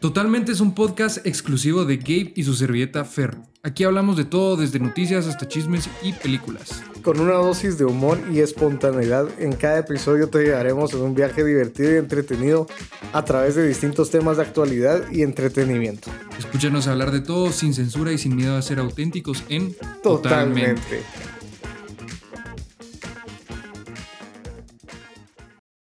Totalmente es un podcast exclusivo de Gabe y su servilleta Fer. Aquí hablamos de todo, desde noticias hasta chismes y películas. Con una dosis de humor y espontaneidad, en cada episodio te llevaremos en un viaje divertido y entretenido a través de distintos temas de actualidad y entretenimiento. Escúchanos hablar de todo sin censura y sin miedo a ser auténticos en Totalmente.